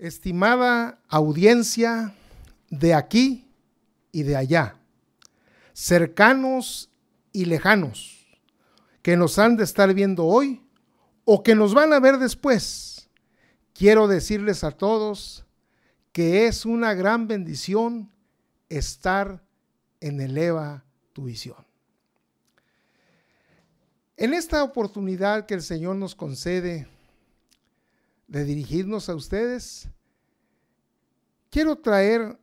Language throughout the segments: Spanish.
Estimada audiencia de aquí y de allá, cercanos y lejanos, que nos han de estar viendo hoy o que nos van a ver después, quiero decirles a todos que es una gran bendición estar en Eleva tu visión. En esta oportunidad que el Señor nos concede, de dirigirnos a ustedes, quiero traer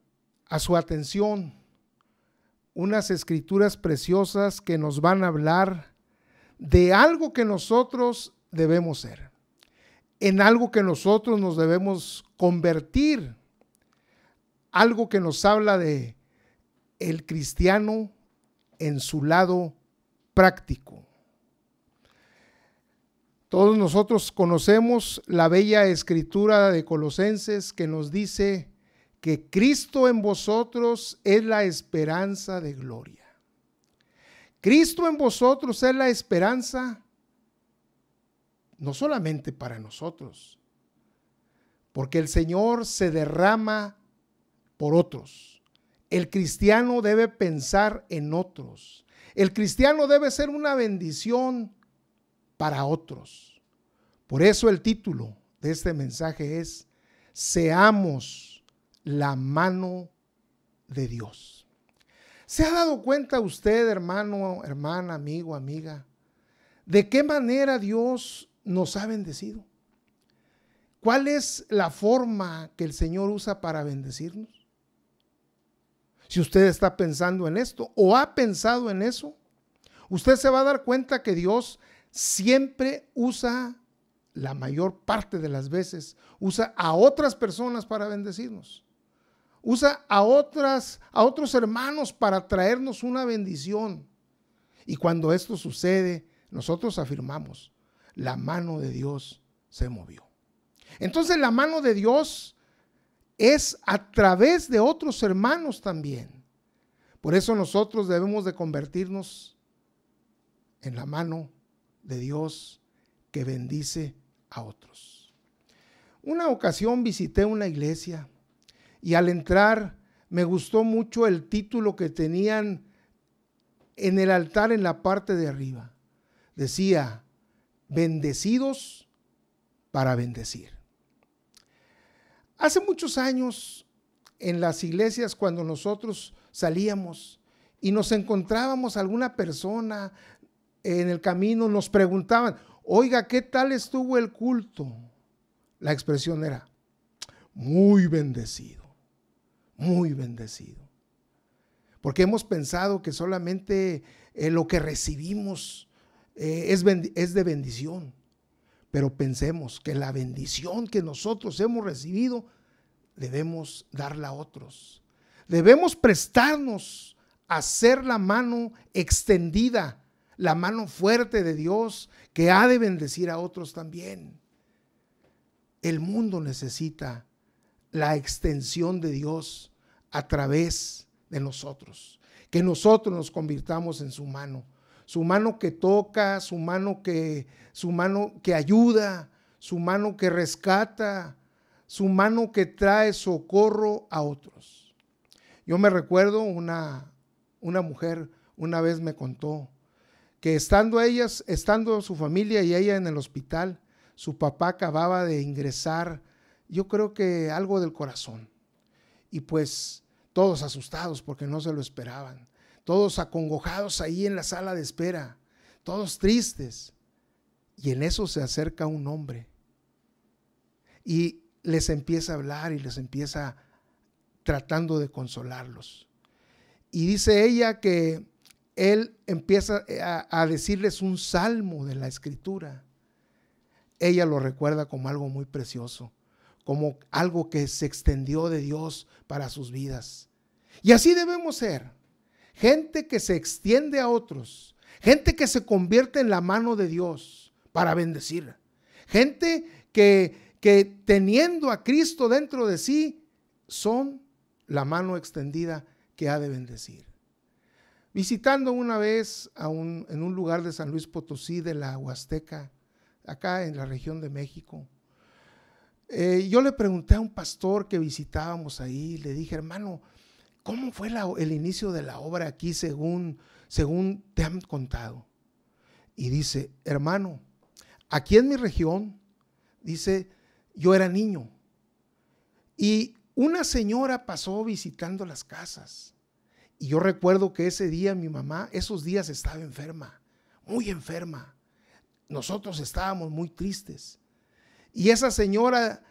a su atención unas escrituras preciosas que nos van a hablar de algo que nosotros debemos ser, en algo que nosotros nos debemos convertir, algo que nos habla de el cristiano en su lado práctico. Todos nosotros conocemos la bella escritura de Colosenses que nos dice que Cristo en vosotros es la esperanza de gloria. Cristo en vosotros es la esperanza no solamente para nosotros, porque el Señor se derrama por otros. El cristiano debe pensar en otros. El cristiano debe ser una bendición para otros. Por eso el título de este mensaje es, seamos la mano de Dios. ¿Se ha dado cuenta usted, hermano, hermana, amigo, amiga, de qué manera Dios nos ha bendecido? ¿Cuál es la forma que el Señor usa para bendecirnos? Si usted está pensando en esto o ha pensado en eso, usted se va a dar cuenta que Dios siempre usa, la mayor parte de las veces, usa a otras personas para bendecirnos. Usa a otras, a otros hermanos para traernos una bendición. Y cuando esto sucede, nosotros afirmamos, la mano de Dios se movió. Entonces la mano de Dios es a través de otros hermanos también. Por eso nosotros debemos de convertirnos en la mano de Dios que bendice a otros. Una ocasión visité una iglesia y al entrar me gustó mucho el título que tenían en el altar en la parte de arriba. Decía, bendecidos para bendecir. Hace muchos años en las iglesias cuando nosotros salíamos y nos encontrábamos alguna persona, en el camino nos preguntaban, oiga, ¿qué tal estuvo el culto? La expresión era, muy bendecido, muy bendecido. Porque hemos pensado que solamente eh, lo que recibimos eh, es, es de bendición. Pero pensemos que la bendición que nosotros hemos recibido debemos darla a otros. Debemos prestarnos a ser la mano extendida la mano fuerte de Dios que ha de bendecir a otros también. El mundo necesita la extensión de Dios a través de nosotros, que nosotros nos convirtamos en su mano, su mano que toca, su mano que su mano que ayuda, su mano que rescata, su mano que trae socorro a otros. Yo me recuerdo una una mujer una vez me contó que estando ellas, estando su familia y ella en el hospital, su papá acababa de ingresar, yo creo que algo del corazón. Y pues todos asustados porque no se lo esperaban, todos acongojados ahí en la sala de espera, todos tristes. Y en eso se acerca un hombre y les empieza a hablar y les empieza tratando de consolarlos. Y dice ella que él empieza eh, a, decirles un salmo de la escritura. Ella lo recuerda como algo muy precioso, como algo que se extendió de Dios para sus vidas. Y así debemos ser. Gente que se extiende a otros, gente que se convierte en la mano de Dios para bendecir. Gente que, que teniendo a Cristo dentro de sí, son la mano extendida que ha de bendecir. Visitando una vez en un lugar de San Luis Potosí de la Huasteca, acá en la región de México, eh, yo le pregunté a un pastor que visitábamos ahí, le dije, hermano, ¿cómo fue el inicio de la obra aquí según, según te han contado? Y dice, hermano, aquí en mi región, dice, yo era niño. Y una señora pasó visitando las casas. Y yo recuerdo que ese día mi mamá, esos días estaba enferma, muy enferma. Nosotros estábamos muy tristes. Y esa señora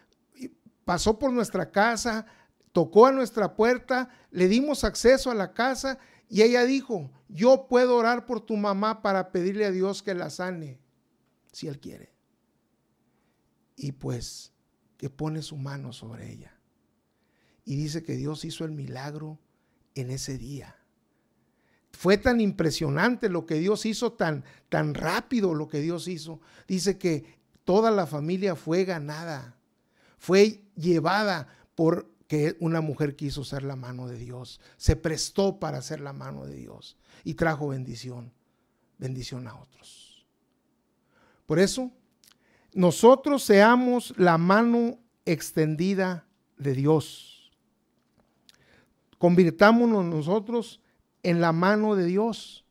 pasó por nuestra casa, tocó a nuestra puerta, le dimos acceso a la casa y ella dijo, yo puedo orar por tu mamá para pedirle a Dios que la sane, si Él quiere. Y pues que pone su mano sobre ella. Y dice que Dios hizo el milagro en ese día. Fue tan impresionante lo que Dios hizo, tan, tan rápido lo que Dios hizo. Dice que toda la familia fue ganada, fue llevada por que una mujer quiso ser la mano de Dios, se prestó para ser la mano de Dios y trajo bendición, bendición a otros. Por eso, nosotros seamos la mano extendida de Dios. Convirtámonos nosotros en la mano de Dios.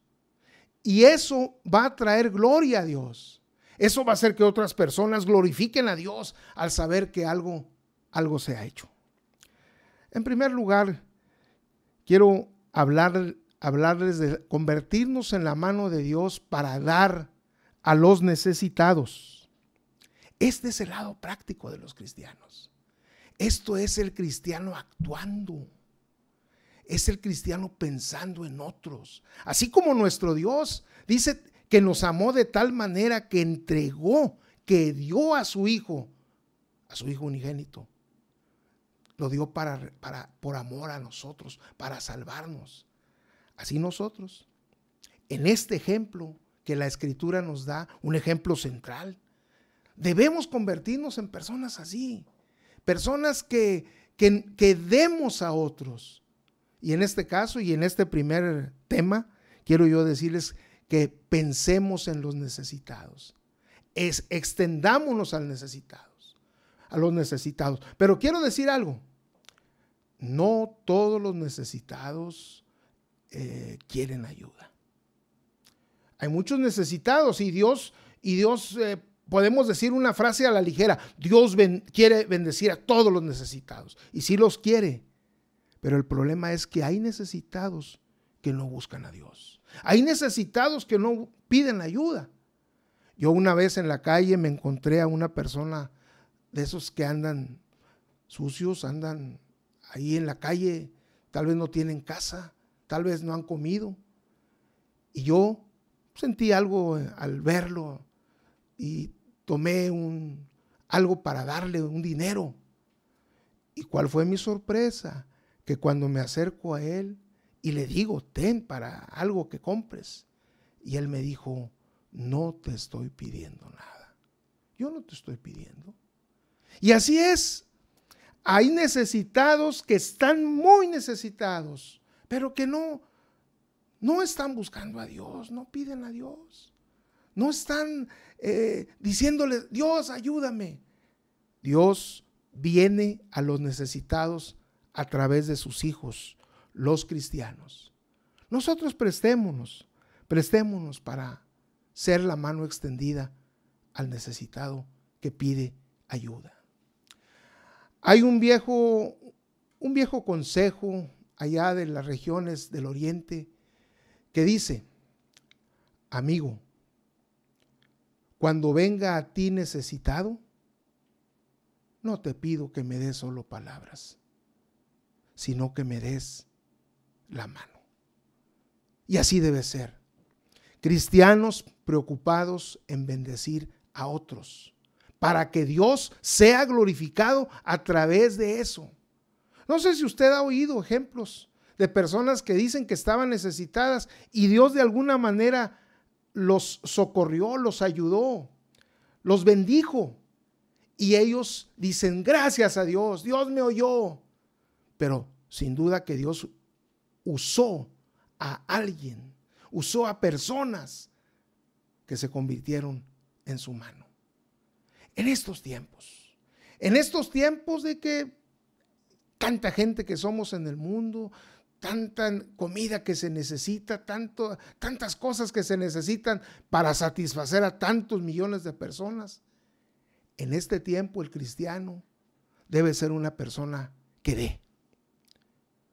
Y eso va a traer gloria a Dios. Eso va a hacer que otras personas glorifiquen a Dios al saber que algo, algo se ha hecho. En primer lugar, quiero hablar, hablarles de convertirnos en la mano de Dios para dar a los necesitados. Este es el lado práctico de los cristianos. Esto es el cristiano actuando. Es el cristiano pensando en otros. Así como nuestro Dios dice que nos amó de tal manera que entregó, que dio a su Hijo, a su Hijo unigénito, lo dio para, para, por amor a nosotros, para salvarnos. Así nosotros, en este ejemplo que la escritura nos da, un ejemplo central, debemos convertirnos en personas así, personas que, que, que demos a otros. Y en este caso y en este primer tema, quiero yo decirles que pensemos en los necesitados. Es, extendámonos al necesitado a los necesitados. Pero quiero decir algo, no todos los necesitados eh, quieren ayuda. Hay muchos necesitados y Dios, y Dios, eh, podemos decir una frase a la ligera, Dios quiere bendecir a todos los necesitados. Y sí los quiere, pero el problema es que hay necesitados que no buscan a Dios. Hay necesitados que no piden ayuda. Yo una vez en la calle me encontré a una persona de esos que andan sucios, andan ahí en la calle, tal vez no tienen casa, tal vez no han comido. Y yo sentí algo al verlo y tomé un, algo para darle un dinero. ¿Y cuál fue mi sorpresa? Que cuando me acerco a él y le digo, ten para algo que compres, y él me dijo, no te estoy pidiendo nada. Yo no te estoy pidiendo. Y así es. Hay necesitados que están muy necesitados, pero que no, no están buscando a Dios, no piden a Dios. No están eh, diciéndole, Dios, ayúdame. Dios viene a los necesitados a través de sus hijos, los cristianos. Nosotros prestémonos, prestémonos para ser la mano extendida al necesitado que pide ayuda. Hay un viejo, un viejo consejo allá de las regiones del oriente que dice, amigo, cuando venga a ti necesitado, no te pido que me des solo palabras, sino que me des la mano. Y así debe ser. Cristianos preocupados en bendecir a otros para que Dios sea glorificado a través de eso. No sé si usted ha oído ejemplos de personas que dicen que estaban necesitadas y Dios de alguna manera los socorrió, los ayudó, los bendijo. Y ellos dicen, gracias a Dios, Dios me oyó. Pero sin duda que Dios usó a alguien, usó a personas que se convirtieron en su mano en estos tiempos, En estos tiempos de que tanta gente que somos en el mundo, tanta comida que se necesita, tanto, tantas cosas que se necesitan para satisfacer a tantos millones de personas. En este tiempo el cristiano debe ser una persona que dé,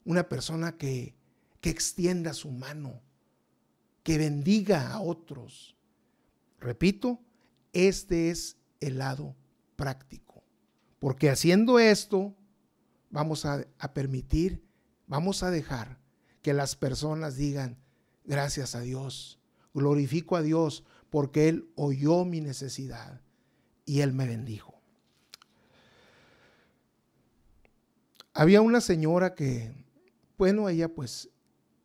una persona que, que extienda su mano, que bendiga a otros. Repito, este es el lado práctico, porque haciendo esto vamos a, a permitir, vamos a dejar que las personas digan, gracias a Dios, glorifico a Dios porque Él oyó mi necesidad y Él me bendijo. Había una señora que, bueno, ella pues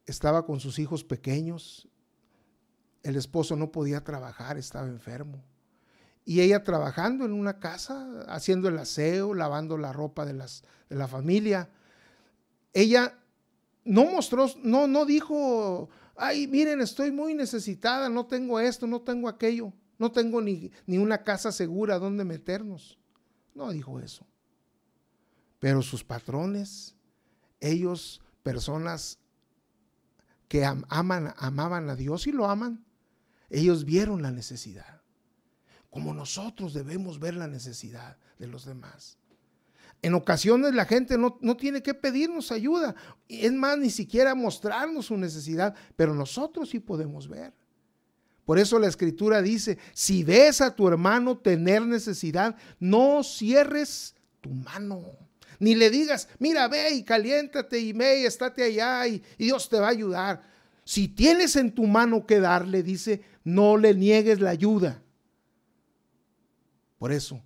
estaba con sus hijos pequeños, el esposo no podía trabajar, estaba enfermo. Y ella trabajando en una casa, haciendo el aseo, lavando la ropa de, las, de la familia. Ella no mostró, no, no dijo, ay, miren, estoy muy necesitada, no tengo esto, no tengo aquello, no tengo ni, ni una casa segura donde meternos. No dijo eso. Pero sus patrones, ellos, personas que aman, amaban a Dios y lo aman, ellos vieron la necesidad. Como nosotros debemos ver la necesidad de los demás. En ocasiones la gente no, no, tiene que pedirnos ayuda. Es más, ni siquiera mostrarnos su necesidad, pero nosotros sí podemos ver. Por eso la escritura dice, si ves a tu hermano tener necesidad, no cierres tu mano. Ni le digas, mira, ve y caliéntate y ve y estate allá y, y Dios te va a ayudar. Si tienes en tu mano que darle, dice, no le niegues la ayuda. Por eso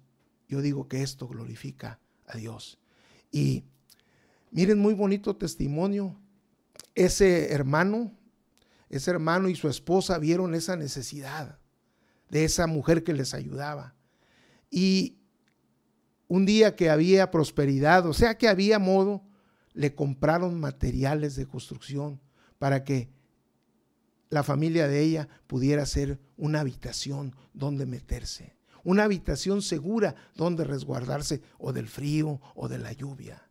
yo digo que esto glorifica a Dios. Y miren, muy bonito testimonio. Ese hermano, ese hermano y su esposa vieron esa necesidad de esa mujer que les ayudaba. Y un día que había prosperidad, o sea que había modo, le compraron materiales de construcción para que la familia de ella pudiera ser una habitación donde meterse, una habitación segura donde resguardarse o del frío o de la lluvia.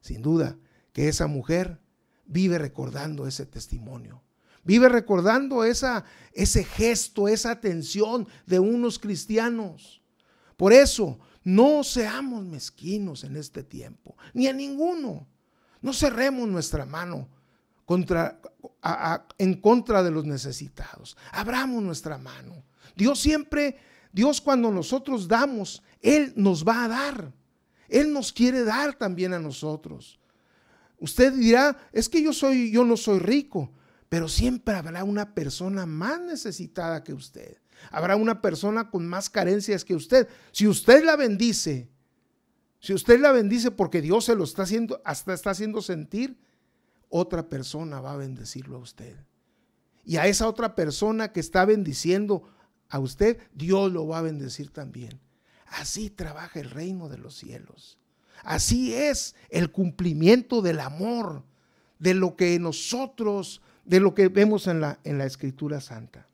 Sin duda que esa mujer vive recordando ese testimonio, vive recordando esa, ese gesto, esa atención de unos cristianos. Por eso no seamos mezquinos en este tiempo, ni a ninguno. No cerremos nuestra mano en contra de los necesitados. Abramos nuestra mano. Dios siempre, Dios cuando nosotros damos, Él nos va a dar. Él nos quiere dar también a nosotros. Usted dirá, es que yo soy, yo no soy rico, pero siempre habrá una persona más necesitada que usted. Habrá una persona con más carencias que usted. Si usted la bendice, si usted la bendice porque Dios se lo está haciendo, hasta está haciendo sentir, otra persona va a bendecirlo a usted. Y a esa otra persona que está bendiciendo a usted, Dios lo va a bendecir también. Así trabaja el reino de los cielos. Así es el cumplimiento del amor, de lo que nosotros, de lo que vemos en la, en la Escritura Santa.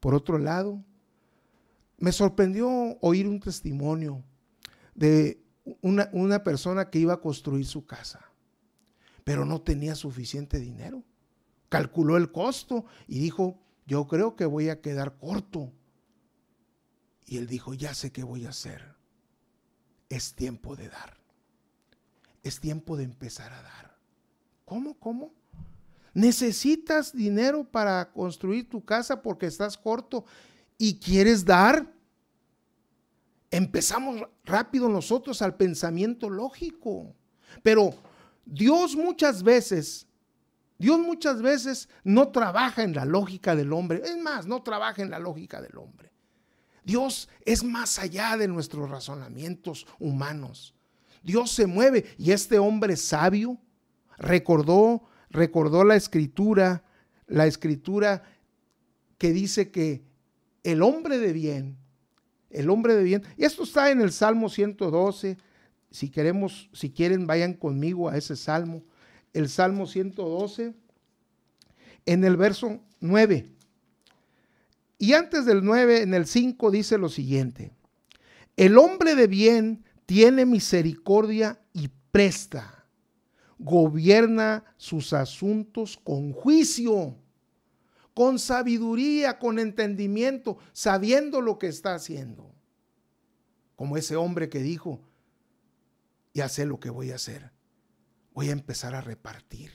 Por otro lado, me sorprendió oír un testimonio de una, una, persona que iba a construir su casa, pero no tenía suficiente dinero. Calculó el costo y dijo, yo creo que voy a quedar corto. Y él dijo, ya sé qué voy a hacer. Es tiempo de dar. Es tiempo de empezar a dar. ¿Cómo? ¿Cómo? Necesitas dinero para construir tu casa porque estás corto y quieres dar, empezamos rápido nosotros al pensamiento lógico. Pero Dios muchas veces, Dios muchas veces no trabaja en la lógica del hombre. Es más, no trabaja en la lógica del hombre. Dios es más allá de nuestros razonamientos humanos. Dios se mueve y este hombre sabio recordó recordó la escritura, la escritura que dice que el hombre de bien, el hombre de bien, y esto está en el Salmo 112, si queremos, si quieren, vayan conmigo a ese salmo, el Salmo 112, en el verso 9. Y antes del 9, en el 5 dice lo siguiente, El hombre de bien tiene misericordia y presta. Gobierna sus asuntos con juicio, con sabiduría, con entendimiento, sabiendo lo que está haciendo. Como ese hombre que dijo, ya sé lo que voy a hacer. Voy a empezar a repartir.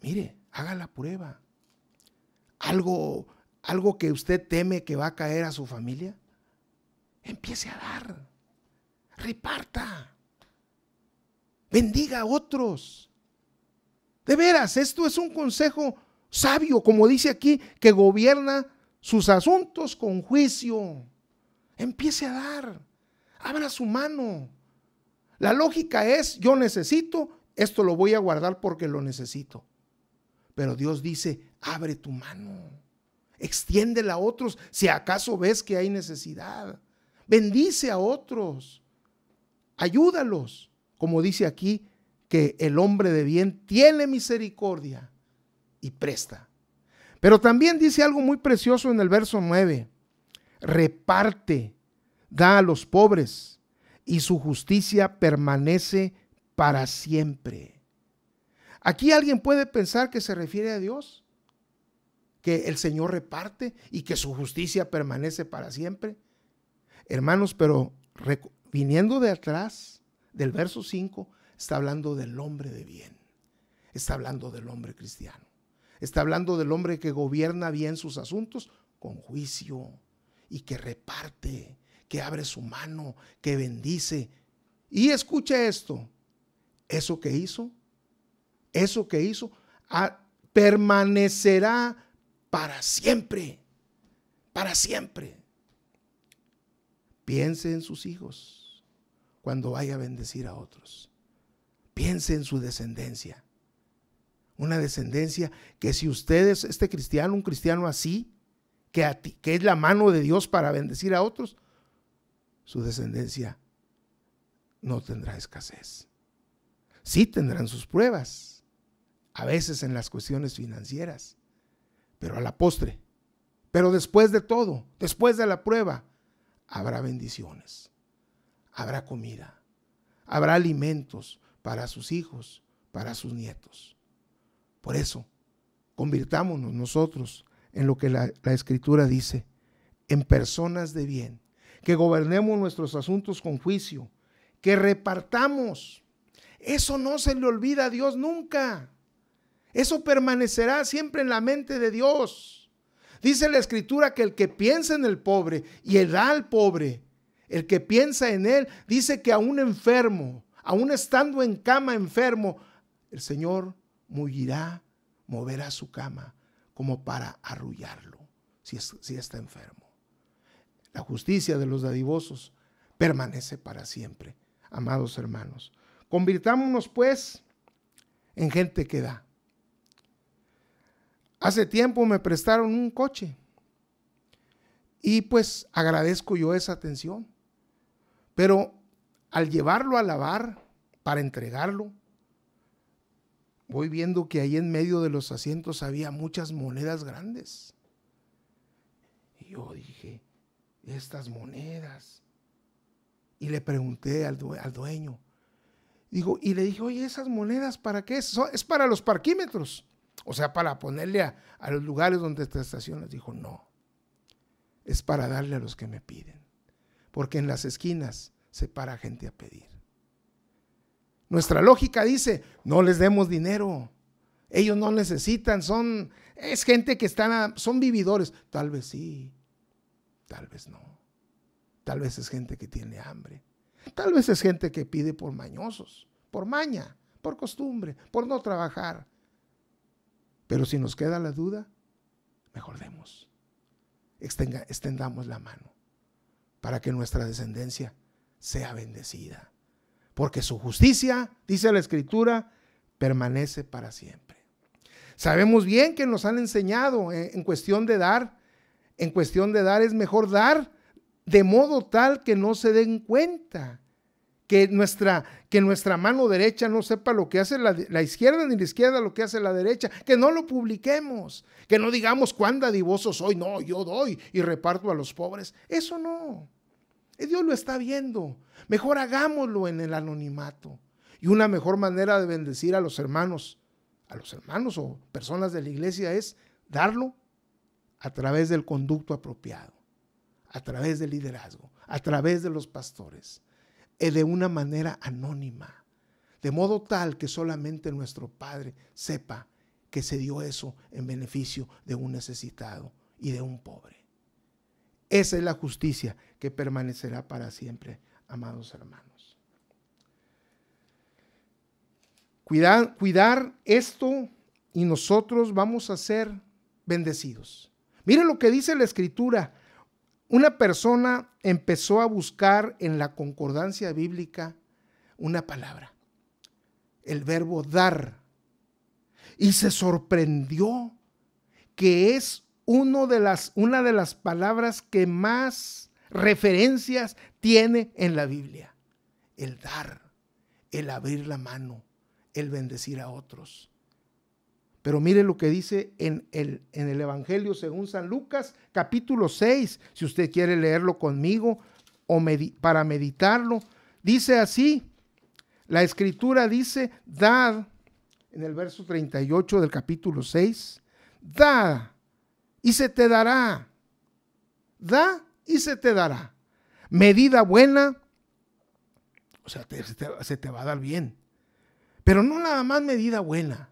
Mire, haga la prueba. Algo, algo que usted teme que va a caer a su familia, empiece a dar. Reparta. Bendiga a otros. De veras, esto es un consejo sabio, como dice aquí, que gobierna sus asuntos con juicio. Empiece a dar. Abra su mano. La lógica es, yo necesito, esto lo voy a guardar porque lo necesito. Pero Dios dice, abre tu mano, extiéndela a otros si acaso ves que hay necesidad. Bendice a otros, ayúdalos. Como dice aquí, que el hombre de bien tiene misericordia y presta. Pero también dice algo muy precioso en el verso 9. Reparte, da a los pobres y su justicia permanece para siempre. Aquí alguien puede pensar que se refiere a Dios, que el Señor reparte y que su justicia permanece para siempre. Hermanos, pero viniendo de atrás del verso 5, está hablando del hombre de bien, está hablando del hombre cristiano, está hablando del hombre que gobierna bien sus asuntos con juicio y que reparte que abre su mano, que bendice. Y escucha esto, eso que hizo, eso que hizo, permanecerá para siempre, para siempre. Piense en sus hijos cuando vaya a bendecir a otros. Piense en su descendencia. Una descendencia que si usted es este cristiano, un cristiano así, que, que es la mano de Dios para bendecir a otros, su descendencia no tendrá escasez. Sí tendrán sus pruebas, a veces en las cuestiones financieras, pero a la postre. Pero después de todo, después de la prueba, habrá bendiciones, habrá comida, habrá alimentos para sus hijos, para sus nietos. Por eso, convirtámonos nosotros en lo que la, escritura dice, en personas de bien, que gobernemos nuestros asuntos con juicio, que repartamos. Eso no se le olvida a Dios nunca. Eso permanecerá siempre en la mente de Dios. Dice la escritura que el que piensa en el pobre y el da al pobre, el que piensa en él, dice que a un enfermo, aún estando en cama enfermo, el Señor mullirá, moverá su cama como para arrullarlo si, si está enfermo. La justicia de los dadivosos permanece para siempre, amados hermanos. Convirtámonos pues en gente que da. Hace tiempo me prestaron un coche y pues agradezco yo esa atención. Pero al llevarlo a lavar para entregarlo, voy viendo que ahí en medio de los asientos había muchas monedas grandes. Y yo dije, estas monedas. Y le pregunté al, dueño. Digo, y le dije, oye, ¿esas monedas para qué? Es, es para los parquímetros. O sea, para ponerle a, a los lugares donde te estacionas. Dijo, no. Es para darle a los que me piden. Porque en las esquinas se para gente a pedir. Nuestra lógica dice, no les demos dinero. Ellos no necesitan, son, es gente que están, son vividores. Tal vez sí, Tal vez no. Tal vez es gente que tiene hambre. Tal vez es gente que pide por mañosos, por maña, por costumbre, por no trabajar. Pero si nos queda la duda, mejor demos. extendamos la mano para que nuestra descendencia sea bendecida. Porque su justicia, dice la Escritura, permanece para siempre. Sabemos bien que nos han enseñado en cuestión de dar en cuestión de dar, es mejor dar de modo tal que no se den cuenta. Que nuestra, que nuestra mano derecha no sepa lo que hace la, la, izquierda, ni la izquierda lo que hace la derecha. Que no lo publiquemos. Que no digamos cuán dadivoso soy. No, yo doy y reparto a los pobres. Eso no. Eh, Dios lo está viendo. Mejor hagámoslo en el anonimato. Y una mejor manera de bendecir a los hermanos, a los hermanos o personas de la iglesia es darlo a través del conducto apropiado, a través del liderazgo, a través de los pastores, y eh, de una manera anónima, de modo tal que solamente nuestro Padre sepa que se dio eso en beneficio de un necesitado y de un pobre. Esa es la justicia que permanecerá para siempre, amados hermanos. Cuidar, cuidar esto y nosotros vamos a ser bendecidos. Miren lo que dice la escritura. Una persona empezó a buscar en la concordancia bíblica una palabra, el verbo dar, y se sorprendió que es uno de las, una de las palabras que más referencias tiene en la Biblia. El dar, el abrir la mano, el bendecir a otros. Pero mire lo que dice en el, en el Evangelio según San Lucas, capítulo 6, si usted quiere leerlo conmigo o para meditarlo. Dice así, la escritura dice, dad, en el verso 38 del capítulo 6, da y se te dará. Da y se te dará. Medida buena, o sea, se te va a dar bien. Pero no nada más medida buena,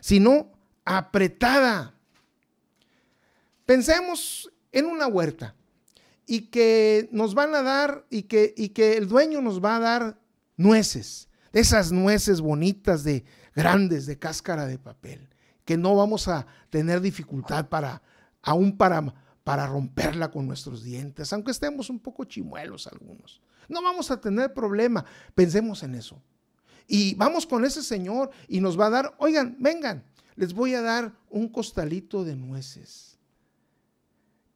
sino apretada. Pensemos en una huerta y que nos van a dar y que, y que el dueño nos va a dar nueces, esas nueces bonitas de grandes de cáscara de papel, que no vamos a tener dificultad para, aún para, para romperla con nuestros dientes, aunque estemos un poco chimuelos algunos. No vamos a tener problema, pensemos en eso. Y vamos con ese Señor y nos va a dar, oigan, vengan, les voy a dar un costalito de nueces.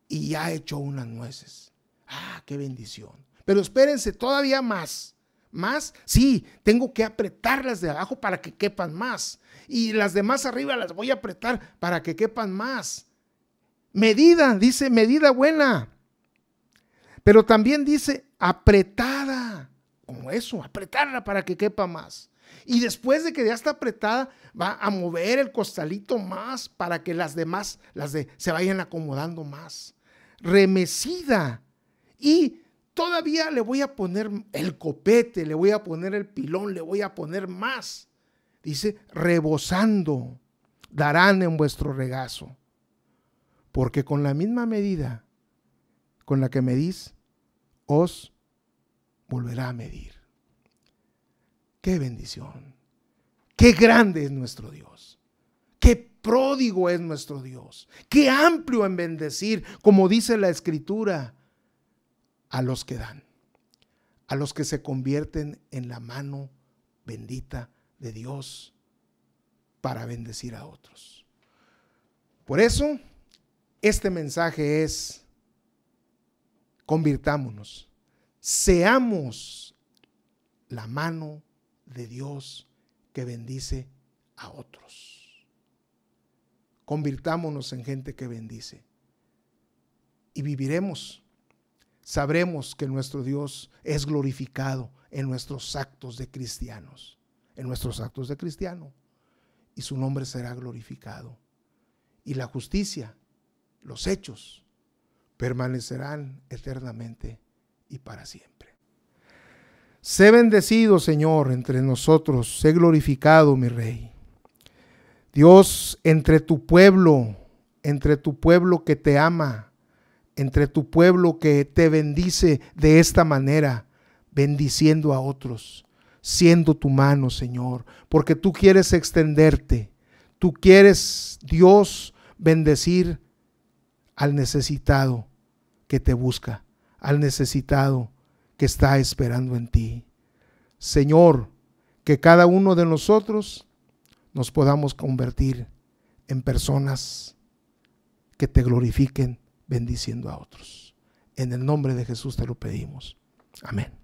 Y ya he hecho unas nueces. Ah, qué bendición. Pero espérense, todavía más. ¿Más? Sí, tengo que apretarlas de abajo para que quepan más. Y las de más arriba las voy a apretar para que quepan más. Medida, dice medida buena. Pero también dice apretada. Como eso, apretarla para que quepa más. Y después de que ya está apretada, va a mover el costalito más para que las demás las de, se vayan acomodando más. Remecida. Y todavía le voy a poner el copete, le voy a poner el pilón, le voy a poner más. Dice, rebosando darán en vuestro regazo. Porque con la misma medida con la que medís, os volverá a medir. Qué bendición. Qué grande es nuestro Dios. Qué pródigo es nuestro Dios. Qué amplio en bendecir, como dice la escritura, a los que dan, a los que se convierten en la mano bendita de Dios para bendecir a otros. Por eso, este mensaje es, convirtámonos, seamos la mano de Dios que bendice a otros. Convirtámonos en gente que bendice y viviremos. Sabremos que nuestro Dios es glorificado en nuestros actos de cristianos, en nuestros actos de cristiano, y su nombre será glorificado. Y la justicia, los hechos, permanecerán eternamente y para siempre. Sé bendecido, Señor, entre nosotros, sé glorificado, mi Rey. Dios, entre tu pueblo, entre tu pueblo que te ama, entre tu pueblo que te bendice de esta manera, bendiciendo a otros, siendo tu mano, Señor, porque tú quieres extenderte, tú quieres, Dios, bendecir al necesitado que te busca, al necesitado que está esperando en ti. Señor, que cada uno de nosotros nos podamos convertir en personas que te glorifiquen bendiciendo a otros. En el nombre de Jesús te lo pedimos. Amén.